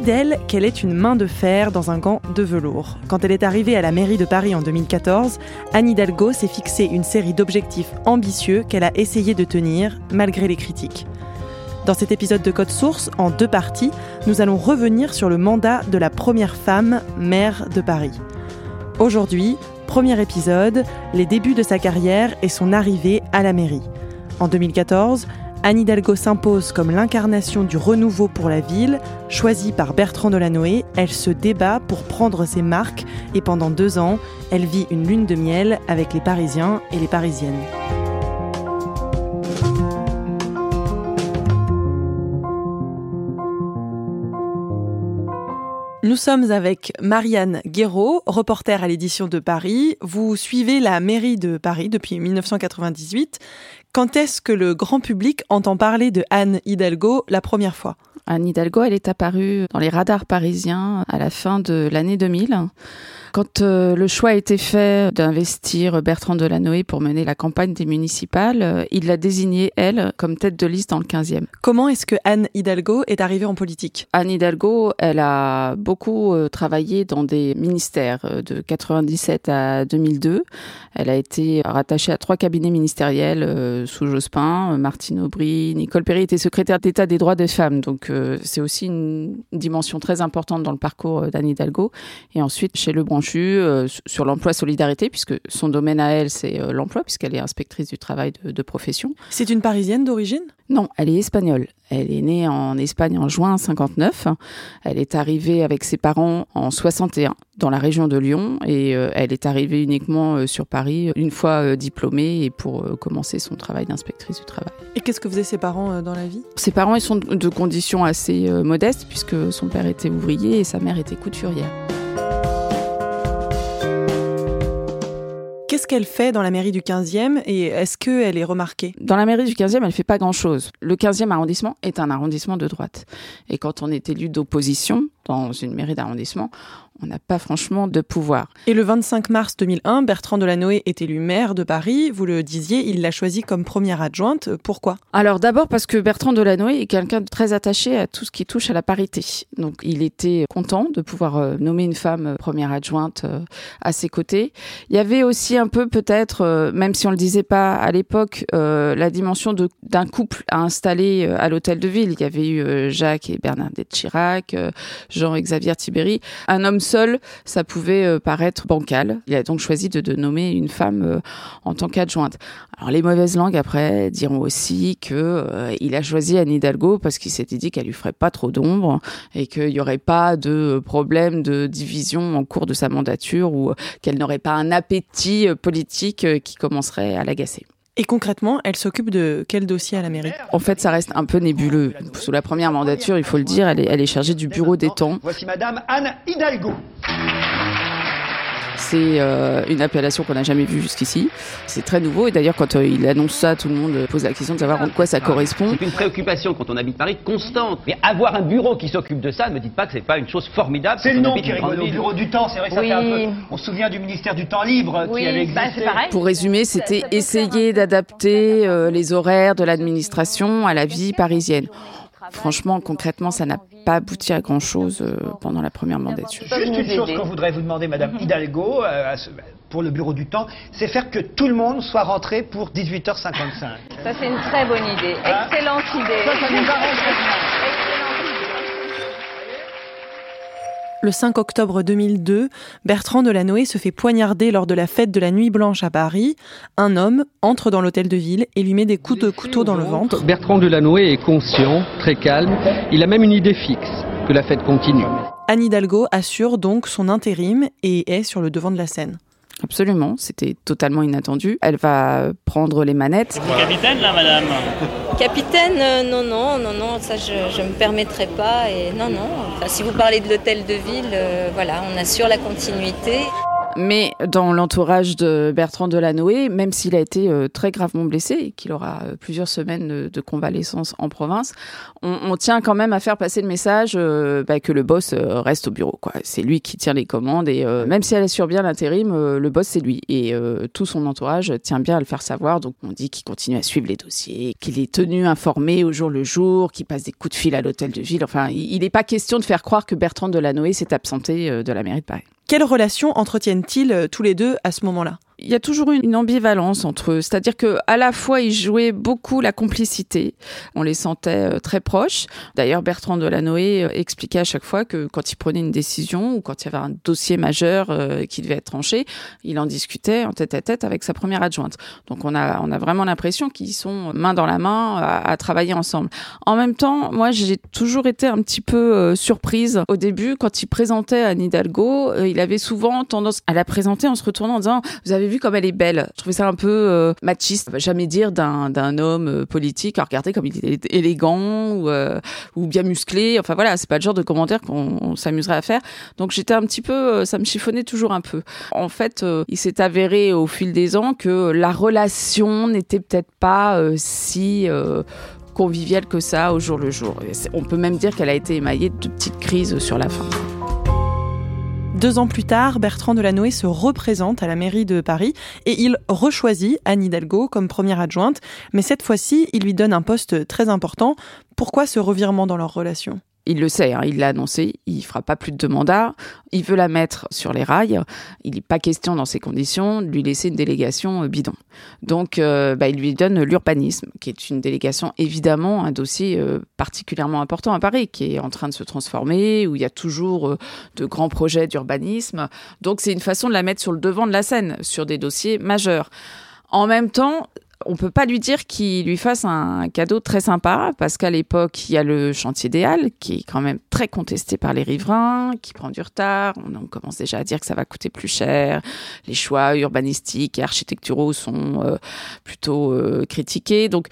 D'elle qu'elle est une main de fer dans un gant de velours. Quand elle est arrivée à la mairie de Paris en 2014, Anne Hidalgo s'est fixé une série d'objectifs ambitieux qu'elle a essayé de tenir malgré les critiques. Dans cet épisode de Code Source, en deux parties, nous allons revenir sur le mandat de la première femme maire de Paris. Aujourd'hui, premier épisode, les débuts de sa carrière et son arrivée à la mairie. En 2014, Anne Hidalgo s'impose comme l'incarnation du renouveau pour la ville, choisie par Bertrand Delanoë. Elle se débat pour prendre ses marques et pendant deux ans, elle vit une lune de miel avec les Parisiens et les Parisiennes. Nous sommes avec Marianne Guéraud, reporter à l'édition de Paris. Vous suivez la mairie de Paris depuis 1998. Quand est-ce que le grand public entend parler de Anne Hidalgo la première fois? Anne Hidalgo, elle est apparue dans les radars parisiens à la fin de l'année 2000. Quand euh, le choix a été fait d'investir Bertrand Delanoë pour mener la campagne des municipales, euh, il l'a désignée, elle, comme tête de liste dans le 15e. Comment est-ce que Anne Hidalgo est arrivée en politique? Anne Hidalgo, elle a beaucoup euh, travaillé dans des ministères de 97 à 2002. Elle a été rattachée à trois cabinets ministériels sous Jospin, Martine Aubry, Nicole Perry était secrétaire d'État des droits des femmes. Donc c'est aussi une dimension très importante dans le parcours d'Anne Hidalgo. Et ensuite, chez Lebrun euh, sur l'emploi solidarité, puisque son domaine à elle, c'est euh, l'emploi, puisqu'elle est inspectrice du travail de, profession. C'est une Parisienne d'origine? Non, elle est espagnole. Elle est née en Espagne en juin 59. Elle est arrivée avec ses parents en 61 dans la région de Lyon et euh, elle est arrivée uniquement sur Paris une fois diplômée et pour commencer son travail d'inspectrice du travail. Et qu'est-ce que faisaient ses parents dans la vie? Ses parents, ils sont de conditions assez modestes puisque son père était ouvrier et sa mère était couturière. Qu'est-ce qu'elle fait dans la mairie du 15e et est-ce qu'elle est remarquée? Dans la mairie du 15e, elle fait pas grand-chose. Le 15e arrondissement est un arrondissement de droite. Et quand on est élu d'opposition dans une mairie d'arrondissement, on n'a pas franchement de pouvoir. Et le 25 mars 2001, Bertrand Delanoë est élu maire de Paris. Vous le disiez, il l'a choisi comme première adjointe. Pourquoi? Alors d'abord parce que Bertrand Delanoë est quelqu'un de très attaché à tout ce qui touche à la parité. Donc il était content de pouvoir euh, nommer une femme euh, première adjointe euh, à ses côtés. Il y avait aussi un peu peut-être, même si on le disait pas à l'époque, la dimension d'un couple à installer à l'hôtel de ville. Il y avait eu Jacques et Bernadette Chirac, Jean-Xavier Tibéry, un homme seul, ça pouvait euh, paraître bancal. Il a donc choisi de, nommer une femme euh, en tant qu'adjointe. Alors les mauvaises langues après diront aussi que euh, il a choisi Anne Hidalgo parce qu'il s'était dit qu'elle lui ferait pas trop d'ombre et qu'il n'y aurait pas de problème de division en cours de sa mandature ou qu'elle n'aurait pas un appétit politique qui commencerait à l'agacer. Et concrètement, elle s'occupe de quel dossier à la mairie? En fait, ça reste un peu nébuleux. Sous la première mandature, il faut le dire, elle est, elle est chargée du bureau des temps. Voici Madame Anne Hidalgo. C'est euh, une appellation qu'on n'a jamais vue jusqu'ici. C'est très nouveau et d'ailleurs quand euh, il annonce ça, tout le monde pose la question de savoir en quoi ça correspond. C'est une préoccupation quand on habite Paris constante. Mais avoir un bureau qui s'occupe de ça, ne me dites pas que c'est pas une chose formidable. C'est le nom qui rigole, le bureau du temps. C'est vrai que ça fait un peu. On se souvient du ministère du temps libre qui avait bah, existé. Pour résumer, c'était essayer d'adapter euh, les horaires de l'administration à la vie parisienne. Franchement, concrètement, ça n'a pas abouti à grand-chose pendant la première mandature. Juste une chose qu'on voudrait vous demander, Madame mhm. Hidalgo, pour le bureau du temps, c'est faire que tout le monde soit rentré pour 18h55. Ça, c'est une très bonne idée. Hein Excellente idée. Ça, ça nous Le 5 octobre 2002, Bertrand Delanoë se fait poignarder lors de la fête de la Nuit Blanche à Paris. Un homme entre dans l'hôtel de ville et lui met des coups de couteau dans le ventre. Bertrand Delanoë est conscient, très calme. Il a même une idée fixe, que la fête continue. Anne Hidalgo assure donc son intérim et est sur le devant de la scène. Absolument, c'était totalement inattendu. Elle va prendre les manettes. Vous capitaine là, madame Capitaine, euh, non, non, non, non, ça je ne me permettrai pas. Et non, non. Enfin, si vous parlez de l'hôtel de ville, euh, voilà, on assure la continuité. Mais dans l'entourage de Bertrand Delanoë, même s'il a été euh, très gravement blessé et qu'il aura euh, plusieurs semaines de, convalescence en province, on, tient quand même à faire passer le message euh, bah, que le boss reste au bureau. C'est lui qui tient les commandes et même si elle assure bien l'intérim, le boss c'est lui. Et tout son entourage tient bien à le faire savoir. Donc on dit qu'il continue à suivre les dossiers, qu'il est tenu informé au jour le jour, qu'il passe des coups de fil à l'hôtel de ville. Enfin, il n'est pas question de faire croire que Bertrand Delanoë s'est absenté de la mairie de Paris. Quelle relation entretiennent-ils euh, tous les deux à ce moment-là? Il y a toujours une ambivalence entre eux, c'est-à-dire que à la fois ils jouaient beaucoup la complicité, on les sentait euh, très proches. D'ailleurs, Bertrand Delanoë euh, expliquait à chaque fois que quand il prenait une décision ou quand il y avait un dossier majeur euh, qui devait être tranché, il en discutait en tête à tête avec sa première adjointe. Donc on a on a vraiment l'impression qu'ils sont main dans la main à, travailler ensemble. En même temps, moi j'ai toujours été un petit peu surprise au début quand il présentait Anne Hidalgo, il avait souvent tendance à la présenter en se retournant en disant vous avez vu comme elle est belle. Je trouvais ça un peu euh, machiste. Jamais dire d'un homme euh, politique, à regarder comme il est élégant ou, euh, ou bien musclé. Enfin voilà, c'est pas le genre de commentaire qu'on s'amuserait à faire. Donc j'étais un petit peu, ça me chiffonnait toujours un peu. En fait, il s'est avéré au fil des ans que la relation n'était peut-être pas si conviviale que ça au jour le jour. On peut même dire qu'elle a été émaillée de petites crises sur la fin. Deux ans plus tard, Bertrand Delanoë se représente à la mairie de Paris et il rechoisit Anne Hidalgo comme première adjointe, mais cette fois-ci, il lui donne un poste très important. Pourquoi ce revirement dans leur relation? Il le sait, hein, il l'a annoncé, il fera pas plus de mandats, il veut la mettre sur les rails, il n'est pas question dans ces conditions de lui laisser une délégation euh, bidon. Donc euh, bah, il lui donne l'urbanisme, qui est une délégation évidemment un dossier euh, particulièrement important à Paris, qui est en train de se transformer, où il y a toujours de grands projets d'urbanisme. Donc c'est une façon de la mettre sur le devant de la scène, sur des dossiers majeurs. En même temps, on peut pas lui dire qu'il lui fasse un cadeau très sympa parce qu'à l'époque il y a le chantier des Halles qui est quand même très contesté par les riverains, qui prend du retard. On, commence déjà à dire que ça va coûter plus cher. Les choix urbanistiques et architecturaux sont euh, plutôt euh, critiqués. Donc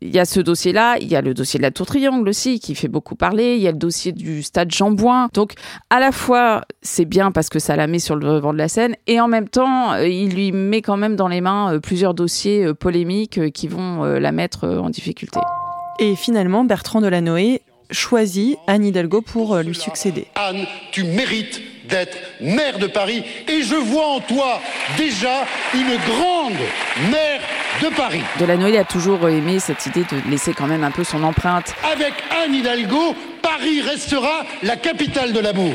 il y a ce dossier-là, il y a le dossier de la Tour Triangle aussi qui fait beaucoup parler. Il y a le dossier du stade Jean Bouin. Donc à la fois c'est bien parce que ça la met sur le devant de la scène et en même temps euh, il lui met quand même dans les mains plusieurs dossiers polémiques euh, qui vont euh, la mettre euh, en difficulté. Et finalement, Bertrand Delanoë choisit Anne Hidalgo pour lui succéder. Anne, tu mérites d'être maire de Paris et je vois en toi déjà une grande maire de Paris. Delanoë a toujours aimé cette idée de laisser quand même un peu son empreinte. Avec Anne Hidalgo, Paris restera la capitale de l'amour.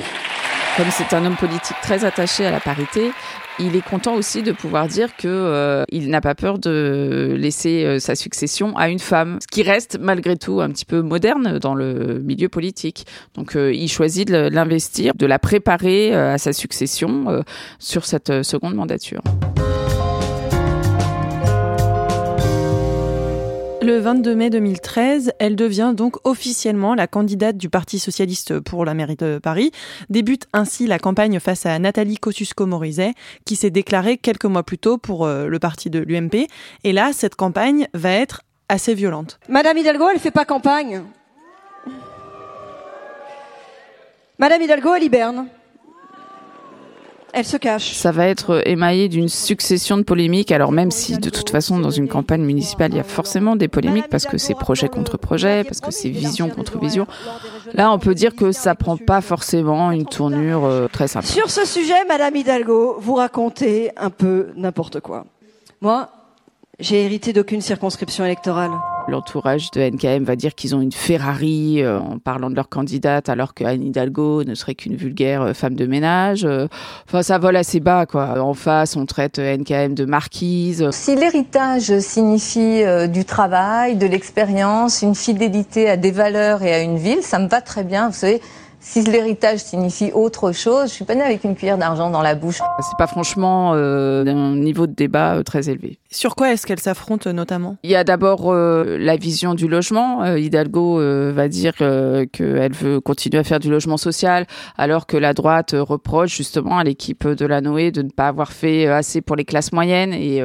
Comme c'est un homme politique très attaché à la parité, il est content aussi de pouvoir dire que euh, il n'a pas peur de laisser euh, sa succession à une femme, ce qui reste malgré tout un petit peu moderne dans le milieu politique. Donc euh, il choisit de l'investir, de la préparer à sa succession sur cette seconde mandature. Le 22 mai 2013, elle devient donc officiellement la candidate du Parti socialiste pour la mairie de Paris. Débute ainsi la campagne face à Nathalie Kosciusko-Morizet, qui s'est déclarée quelques mois plus tôt pour euh, le parti de l'UMP. Et là, cette campagne va être assez violente. Madame Hidalgo, elle fait pas campagne. Madame Hidalgo, elle hiberne elle se cache. Ça va être émaillé d'une succession de polémiques. Alors même si de toute façon dans une campagne municipale il y a forcément des polémiques parce que c'est projet contre projet, parce que c'est vision contre vision. Là on peut dire que ça prend pas forcément une tournure euh, très simple. Sur ce sujet, Madame Hidalgo, vous racontez un peu n'importe quoi. Moi, j'ai hérité d'aucune circonscription électorale. L'entourage de NKM va dire qu'ils ont une Ferrari euh, en parlant de leur candidate, alors que Anne Hidalgo ne serait qu'une vulgaire euh, femme de ménage. Euh. Enfin, ça vole assez bas, quoi. En face, on traite NKM de marquise. Si l'héritage signifie du travail, de l'expérience, une fidélité à des valeurs et à une ville, ça me va très bien. Vous savez, si l'héritage signifie autre chose, je suis pas née avec une cuillère d'argent dans la bouche. C'est pas franchement euh, un niveau de débat euh, très élevé. Sur quoi est-ce qu'elles s'affrontent euh, notamment? Il y a d'abord euh, la vision du logement. Hidalgo va dire qu'elle veut continuer à faire du logement social, alors que la droite reproche justement à l'équipe de la Noé de ne pas avoir fait assez pour les classes moyennes et,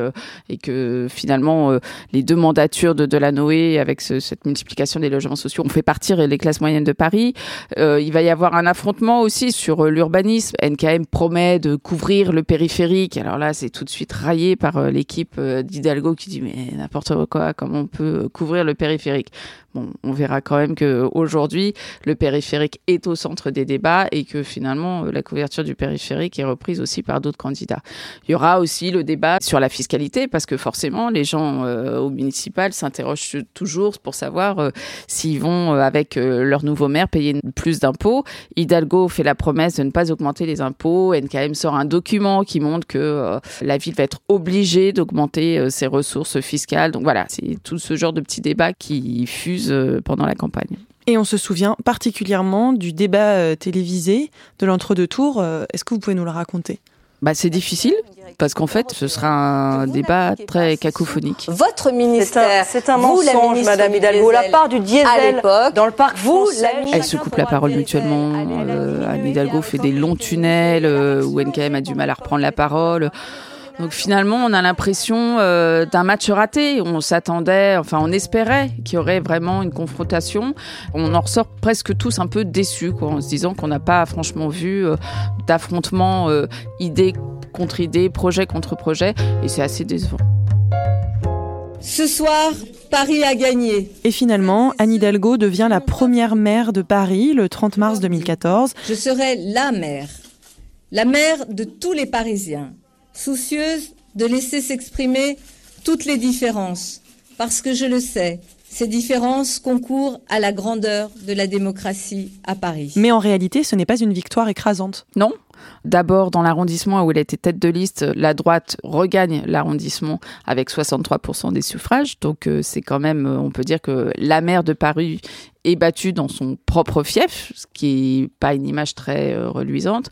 et que finalement les deux mandatures de, de la Noé avec ce, cette multiplication des logements sociaux ont fait partir les classes moyennes de Paris. il va y avoir un affrontement aussi sur euh, l'urbanisme. NKM promet de couvrir le périphérique. Alors là, c'est tout de suite raillé par euh, l'équipe euh, d'Hidalgo qui dit mais n'importe quoi, comment on peut couvrir le périphérique? On verra quand même que aujourd'hui, le périphérique est au centre des débats et que finalement, la couverture du périphérique est reprise aussi par d'autres candidats. Il y aura aussi le débat sur la fiscalité parce que forcément, les gens au municipal s'interrogent toujours pour savoir s'ils vont, avec leur nouveau maire, payer plus d'impôts Hidalgo fait la promesse de ne pas augmenter les impôts. NKM sort un document qui montre que euh, la ville va être obligée d'augmenter euh, ses ressources fiscales. Donc voilà, c'est tout ce genre de petits débats qui fusent euh, pendant la campagne. Et on se souvient particulièrement du débat télévisé de l'entre-deux tours. Est-ce que vous pouvez nous le raconter? Bah, c'est difficile parce qu'en fait, ce sera un débat très cacophonique. Votre ministère, c'est un, mensonge, Madame Hidalgo. La part du diesel dans le parc vous, la Elles se coupent la parole mutuellement. Euh, Anne Hidalgo fait des longs tunnels euh, où NKM a du mal à reprendre la parole. Donc finalement, on a l'impression euh, d'un match raté. On s'attendait, enfin on espérait qu'il y aurait vraiment une confrontation. On en ressort presque tous un peu déçus, quoi, en se disant qu'on n'a pas franchement vu euh, d'affrontement euh, idée contre idée, projet contre projet, et c'est assez décevant. Ce soir, Paris a gagné. Et finalement, Anne Hidalgo devient la première maire de Paris le 30 mars 2014. Je serai la maire, la maire de tous les Parisiens soucieuse de laisser s'exprimer toutes les différences, parce que je le sais, ces différences concourent à la grandeur de la démocratie à Paris. Mais en réalité, ce n'est pas une victoire écrasante. Non, D'abord, dans l'arrondissement où elle était tête de liste, la droite regagne l'arrondissement avec 63% des suffrages. Donc, euh, c'est quand même, on peut dire que la maire de Paris est battu dans son propre fief, ce qui n'est pas une image très euh, reluisante.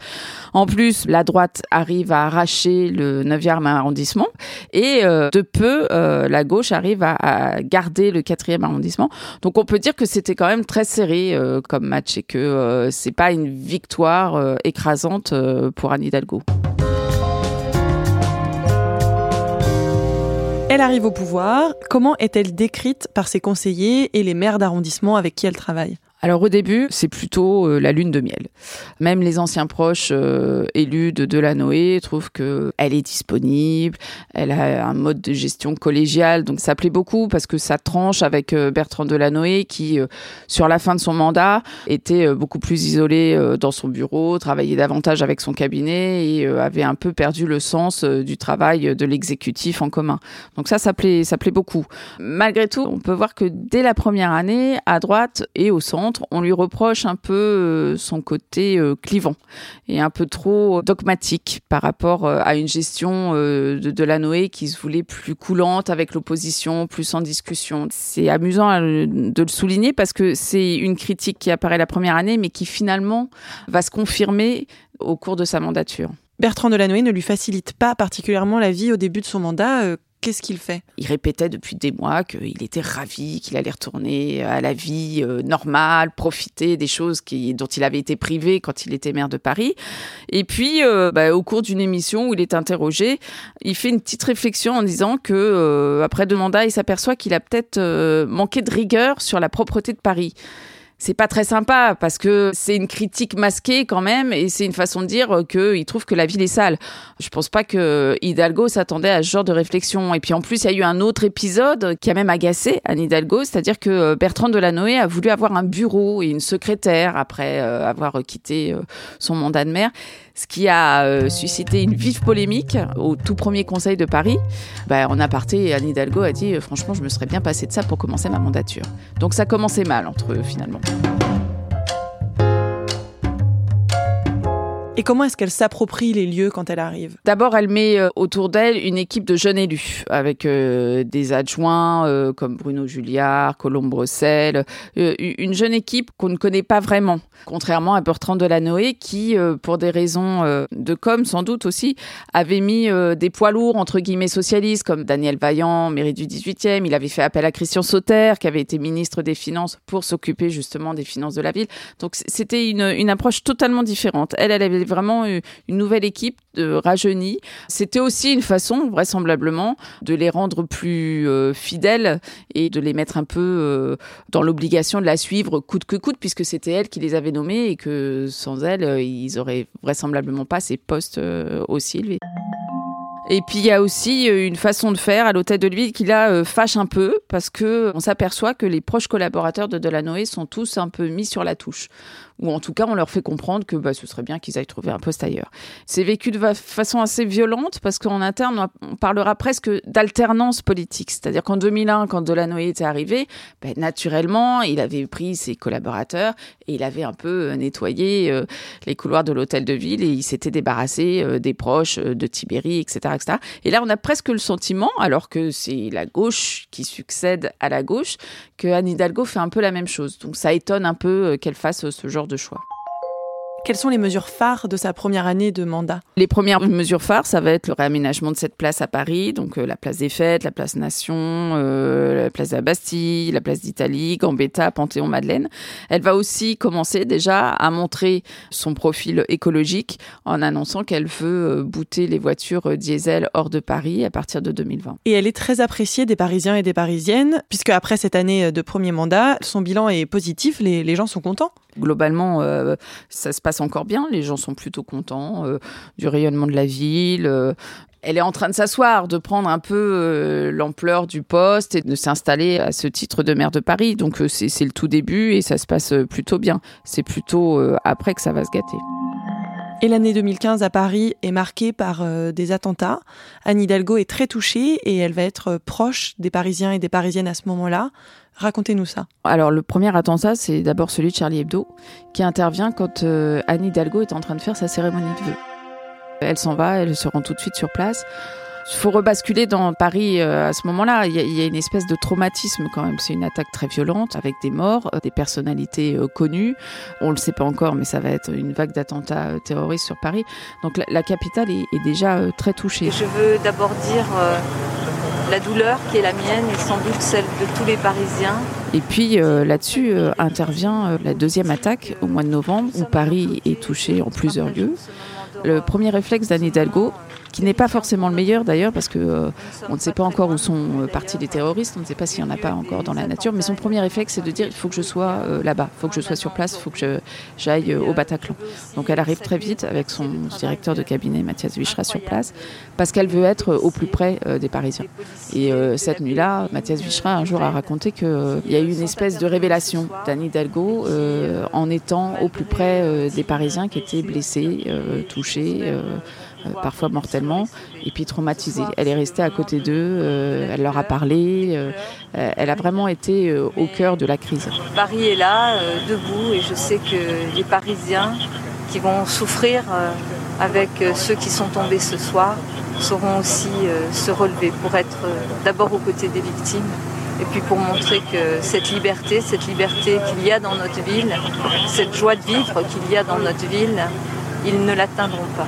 En plus, la droite arrive à arracher le 9e arrondissement et euh, de peu, euh, la gauche arrive à, garder le 4e arrondissement. Donc on peut dire que c'était quand même très serré comme match et que c'est pas une victoire écrasante pour Anne Hidalgo. Elle arrive au pouvoir. Comment est-elle décrite par ses conseillers et les maires d'arrondissement avec qui elle travaille? Alors au début, c'est plutôt euh, la lune de miel. Même les anciens proches euh, élus de Delanoë trouvent que elle est disponible, elle a un mode de gestion collégial, donc ça plaît beaucoup parce que ça tranche avec euh, Bertrand Delanoë qui, sur la fin de son mandat, était beaucoup plus isolé dans son bureau, travaillait davantage avec son cabinet et avait un peu perdu le sens du travail de l'exécutif en commun. Donc ça, ça plaît, ça plaît beaucoup. Malgré tout, on peut voir que dès la première année, à droite et au centre, on lui reproche un peu euh, son côté euh, clivant et un peu trop dogmatique par rapport euh, à une gestion de, de la Noé qui se voulait plus coulante avec l'opposition, plus en discussion. C'est amusant de le souligner parce que c'est une critique qui apparaît la première année, mais qui finalement va se confirmer au cours de sa mandature. Bertrand Delanoë ne lui facilite pas particulièrement la vie au début de son mandat. Qu'est-ce qu'il fait? Il répétait depuis des mois qu'il était ravi, qu'il allait retourner à la vie euh, normale, profiter des choses dont il avait été privé quand il était maire de Paris. Et puis, euh, bah, au cours d'une émission où il est interrogé, il fait une petite réflexion en disant que euh, après deux mandats, il s'aperçoit qu'il a peut-être manqué de rigueur sur la propreté de Paris c'est pas très sympa parce que c'est une critique masquée quand même et c'est une façon de dire qu'il trouve que la ville est sale. Je pense pas que Hidalgo s'attendait à ce genre de réflexion. Et puis en plus, il y a eu un autre épisode qui a même agacé Anne Hidalgo, c'est-à-dire que Bertrand Delanoë a voulu avoir un bureau et une secrétaire après euh, avoir quitté euh, son mandat de maire ce qui a suscité une vive polémique au tout premier Conseil de Paris. Bah, en aparté, Anne Hidalgo a dit franchement, je me serais bien passé de ça pour commencer ma mandature. Donc ça commençait mal entre eux finalement. Et comment est-ce qu'elle s'approprie les lieux quand elle arrive? D'abord, elle met euh, autour d'elle une équipe de jeunes élus, avec euh, des adjoints euh, comme Bruno Julliard, Colombe Bruxelles, une jeune équipe qu'on ne connaît pas vraiment, contrairement à Bertrand Delanoë qui, pour des raisons de com sans doute aussi, avait mis des poids lourds entre guillemets socialistes comme Daniel Vaillant, mairie du 18e. Il avait fait appel à Christian Sauter, qui avait été ministre des Finances pour s'occuper justement des finances de la ville. Donc c'était une, approche totalement différente. Elle avait vraiment une nouvelle équipe de rajeunie. C'était aussi une façon, vraisemblablement, de les rendre plus euh, fidèles et de les mettre un peu euh, dans l'obligation de la suivre coûte que coûte, puisque c'était elle qui les avait nommés et que sans elle, euh, ils auraient vraisemblablement pas ces postes aussi élevés. Et puis il y a aussi une façon de faire à l'hôtel de Ville qui là fâche un peu parce que on s'aperçoit que les proches collaborateurs de Delanoë sont tous un peu mis sur la touche ou en tout cas on leur fait comprendre que bah, ce serait bien qu'ils aillent trouver un poste ailleurs. C'est vécu de façon assez violente parce qu'en interne on parlera presque d'alternance politique, c'est-à-dire qu'en 2001 quand Delanoë était arrivé, bah, naturellement il avait pris ses collaborateurs et il avait un peu euh, nettoyé euh, les couloirs de l'hôtel de ville et il s'était débarrassé euh, des proches de Tibéri, etc., Et là on a presque le sentiment, alors que c'est la gauche qui succède à la gauche, que Anne Hidalgo fait un peu la même chose. Donc ça étonne un peu qu'elle fasse ce genre de choix. Quelles sont les mesures phares de sa première année de mandat? Les premières mesures phares, ça va être le réaménagement de cette place à Paris, donc euh, la place des Fêtes, la place Nation, euh, la place de la Bastille, la place d'Italie, Gambetta, Panthéon-Madeleine. Elle va aussi commencer déjà à montrer son profil écologique en annonçant qu'elle veut euh, booter les voitures diesel hors de Paris à partir de 2020. Et elle est très appréciée des Parisiens et des Parisiennes, puisque après cette année de premier mandat, son bilan est positif, les, les gens sont contents Globalement, euh, ça se passe encore bien. Les gens sont plutôt contents euh, du rayonnement de la ville. Euh. elle est en train de s'asseoir, de prendre un peu l'ampleur du poste et de s'installer à ce titre de maire de Paris. Donc c'est le tout début et ça se passe plutôt bien. C'est plutôt après que ça va se gâter. Et l'année 2015 à Paris est marquée par des attentats. Anne Hidalgo est très touchée et elle va être proche des Parisiens et des Parisiennes à ce moment-là. Racontez-nous ça. Alors le premier attentat, c'est d'abord celui de Charlie Hebdo, qui intervient quand euh, Anne Hidalgo est en train de faire sa cérémonie de vœux. Elle s'en va, elle se rend tout de suite sur place. Il faut rebasculer dans Paris euh, à ce moment-là. Il y, a une espèce de traumatisme quand même. C'est une attaque très violente avec des morts, euh, des personnalités connues. On le sait pas encore, mais ça va être une vague d'attentats terroristes sur Paris. Donc la, capitale est, est déjà très touchée. Je veux d'abord dire la douleur qui est la mienne et sans doute celle de tous les Parisiens. Et puis euh, là-dessus euh, intervient euh, la deuxième attaque au mois de novembre où Paris est touché en plusieurs lieux. Le premier réflexe d'Anne Hidalgo, qui n'est pas forcément le meilleur d'ailleurs, parce que euh, on ne sait pas encore où sont euh, partis les terroristes, on ne sait pas s'il n'y en a pas encore dans la nature, mais son premier réflexe, c'est de dire il faut que je sois euh, là-bas, il faut que je sois sur place, il faut que j'aille au Bataclan. Donc elle arrive très vite avec son directeur de cabinet, Mathias Vichra, sur place, parce qu'elle veut être au plus près des Parisiens. Et cette nuit-là, Mathias Vichra, un jour, a raconté qu'il y a eu une espèce de révélation d'Anne Hidalgo en étant au plus près des Parisiens qui étaient blessés, touchés. Euh, parfois mortellement, et puis traumatisée. Elle est restée à côté d'eux, euh, elle leur a parlé, euh, elle a vraiment été au cœur de la crise. Paris est là, debout, et je sais que les Parisiens qui vont souffrir avec ceux qui sont tombés ce soir sauront aussi se relever pour être d'abord aux côtés des victimes et puis pour montrer que cette liberté, cette liberté qu'il y a dans notre ville, cette joie de vivre qu'il y a dans notre ville, ils ne l'atteindront pas.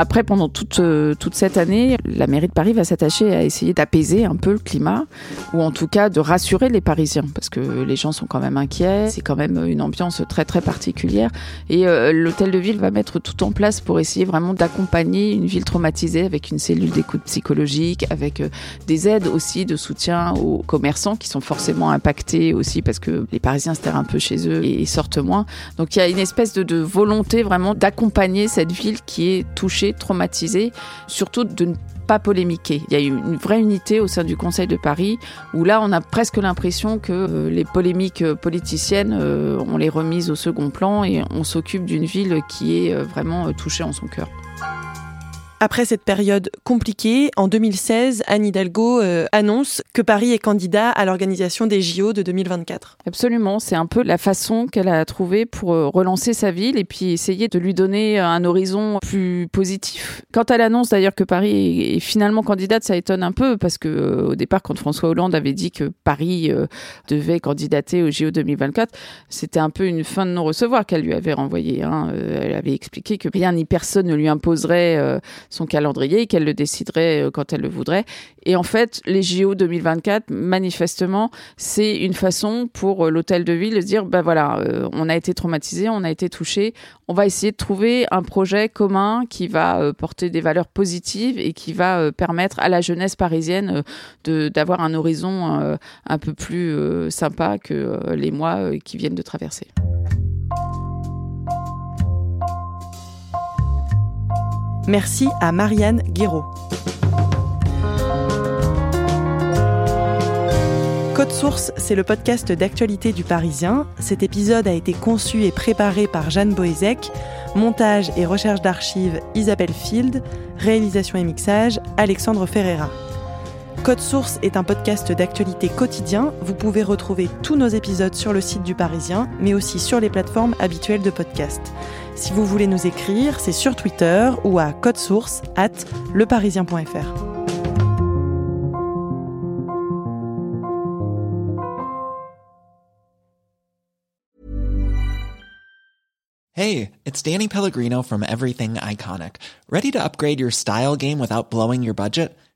Après, pendant toute, euh, toute cette année, la mairie de Paris va s'attacher à essayer d'apaiser un peu le climat, ou en tout cas de rassurer les Parisiens, parce que les gens sont quand même inquiets, c'est quand même une ambiance très très particulière, et euh, l'hôtel de ville va mettre tout en place pour essayer vraiment d'accompagner une ville traumatisée avec une cellule d'écoute psychologique, avec euh, des aides aussi de soutien aux commerçants qui sont forcément impactés aussi parce que les Parisiens se terrent un peu chez eux et sortent moins. Donc il y a une espèce de, de volonté vraiment d'accompagner cette ville qui est touchée touchés, traumatisés, surtout de ne pas polémiquer. Il y a eu une vraie unité au sein du Conseil de Paris où là, on a presque l'impression que euh, les polémiques euh, politiciennes, euh, on les remise au second plan et on s'occupe d'une ville qui est vraiment touchée en son cœur. Après cette période compliquée, en 2016, Anne Hidalgo euh, annonce que Paris est candidat à l'organisation des JO de 2024. Absolument, c'est un peu la façon qu'elle a trouvée pour euh, relancer sa ville et puis essayer de lui donner un horizon plus positif. Quand elle annonce d'ailleurs que Paris est finalement candidate, ça étonne un peu parce que euh, au départ, quand François Hollande avait dit que Paris devait candidater aux JO 2024, c'était un peu une fin de non-recevoir qu'elle lui avait renvoyé. Hein. Elle avait expliqué que rien ni personne ne lui imposerait son calendrier et qu'elle le déciderait euh, quand elle le voudrait. Et en fait, les JO 2024, manifestement, c'est une façon pour euh, l'hôtel de ville de dire, ben voilà, euh, on a été traumatisé, on a été touché, on va essayer de trouver un projet commun qui va porter des valeurs positives et qui va permettre à la jeunesse parisienne d'avoir un horizon un peu plus sympa que les mois qui viennent de traverser. Merci à Marianne Guéraud. Code Source, c'est le podcast d'actualité du Parisien. Cet épisode a été conçu et préparé par Jeanne Boézek, montage et recherche d'archives Isabelle Field, réalisation et mixage Alexandre Ferreira. Code Source est un podcast d'actualité quotidien. Vous pouvez retrouver tous nos épisodes sur le site du Parisien, mais aussi sur les plateformes habituelles de podcast. Si vous voulez nous écrire, c'est sur Twitter ou à code source at leparisien.fr. Hey, it's Danny Pellegrino from Everything Iconic. Ready to upgrade your style game without blowing your budget?